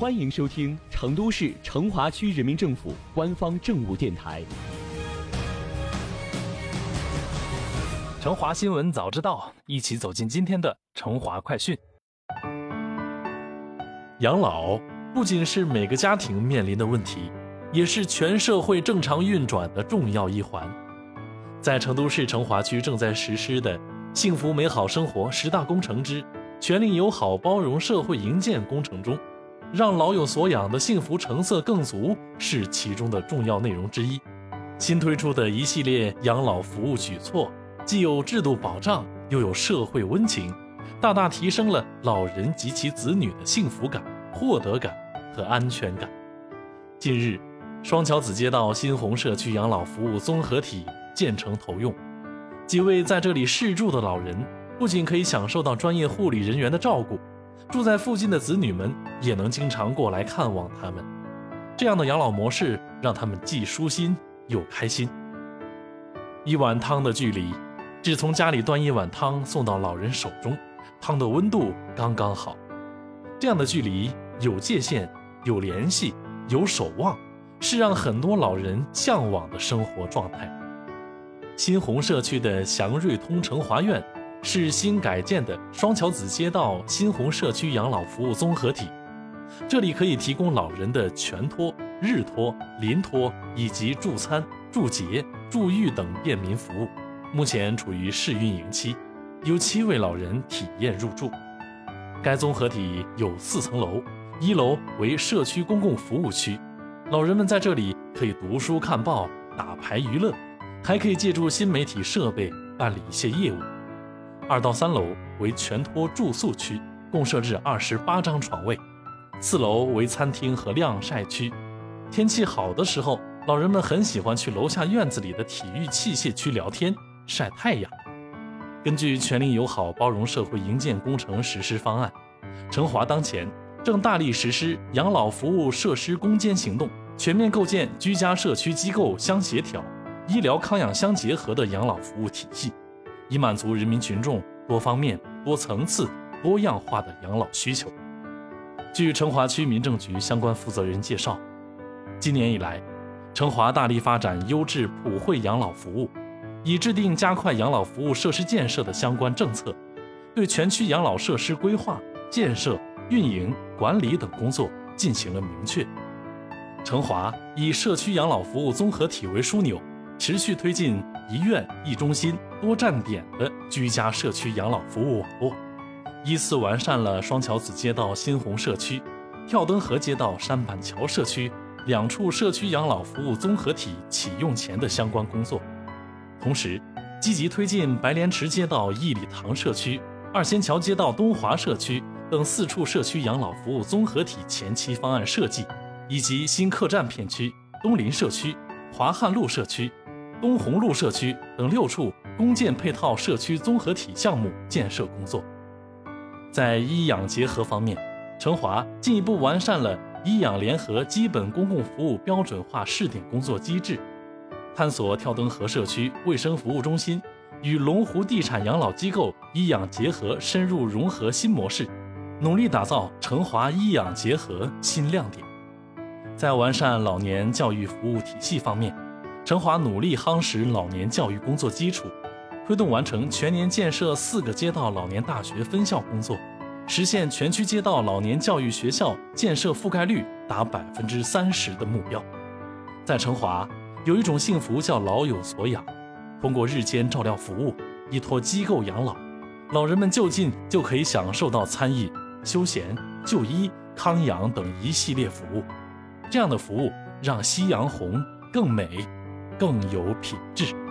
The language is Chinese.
欢迎收听成都市成华区人民政府官方政务电台《成华新闻早知道》，一起走进今天的成华快讯。养老不仅是每个家庭面临的问题，也是全社会正常运转的重要一环。在成都市成华区正在实施的“幸福美好生活十大工程”之“全龄友好包容社会营建工程”中，让老有所养的幸福成色更足是其中的重要内容之一。新推出的一系列养老服务举措。既有制度保障，又有社会温情，大大提升了老人及其子女的幸福感、获得感和安全感。近日，双桥子街道新鸿社区养老服务综合体建成投用，几位在这里试住的老人不仅可以享受到专业护理人员的照顾，住在附近的子女们也能经常过来看望他们。这样的养老模式让他们既舒心又开心。一碗汤的距离。只从家里端一碗汤送到老人手中，汤的温度刚刚好。这样的距离有界限、有联系、有守望，是让很多老人向往的生活状态。新鸿社区的祥瑞通城华苑是新改建的双桥子街道新鸿社区养老服务综合体，这里可以提供老人的全托、日托、临托以及助餐、助洁、助浴等便民服务。目前处于试运营期，有七位老人体验入住。该综合体有四层楼，一楼为社区公共服务区，老人们在这里可以读书看报、打牌娱乐，还可以借助新媒体设备办理一些业务。二到三楼为全托住宿区，共设置二十八张床位。四楼为餐厅和晾晒区，天气好的时候，老人们很喜欢去楼下院子里的体育器械区聊天。晒太阳。根据全龄友好包容社会营建工程实施方案，成华当前正大力实施养老服务设施攻坚行动，全面构建居家社区机构相协调、医疗康养相结合的养老服务体系，以满足人民群众多方面、多层次、多样化的养老需求。据成华区民政局相关负责人介绍，今年以来，成华大力发展优质普惠养老服务。已制定加快养老服务设施建设的相关政策，对全区养老设施规划、建设、运营、管理等工作进行了明确。成华以社区养老服务综合体为枢纽，持续推进一院一中心多站点的居家社区养老服务网络，依次完善了双桥子街道新鸿社区、跳灯河街道山板桥社区两处社区养老服务综合体启用前的相关工作。同时，积极推进白莲池街道义礼堂社区、二仙桥街道东华社区等四处社区养老服务综合体前期方案设计，以及新客栈片区、东林社区、华汉路社区、东红路社区等六处公建配套社区综合体项目建设工作。在医养结合方面，成华进一步完善了医养联合基本公共服务标准化试点工作机制。探索跳灯河社区卫生服务中心与龙湖地产养老机构医养结合深入融合新模式，努力打造成华医养结合新亮点。在完善老年教育服务体系方面，成华努力夯实老年教育工作基础，推动完成全年建设四个街道老年大学分校工作，实现全区街道老年教育学校建设覆盖率达百分之三十的目标。在成华。有一种幸福叫老有所养，通过日间照料服务，依托机构养老，老人们就近就可以享受到餐饮、休闲、就医、康养等一系列服务。这样的服务让夕阳红更美，更有品质。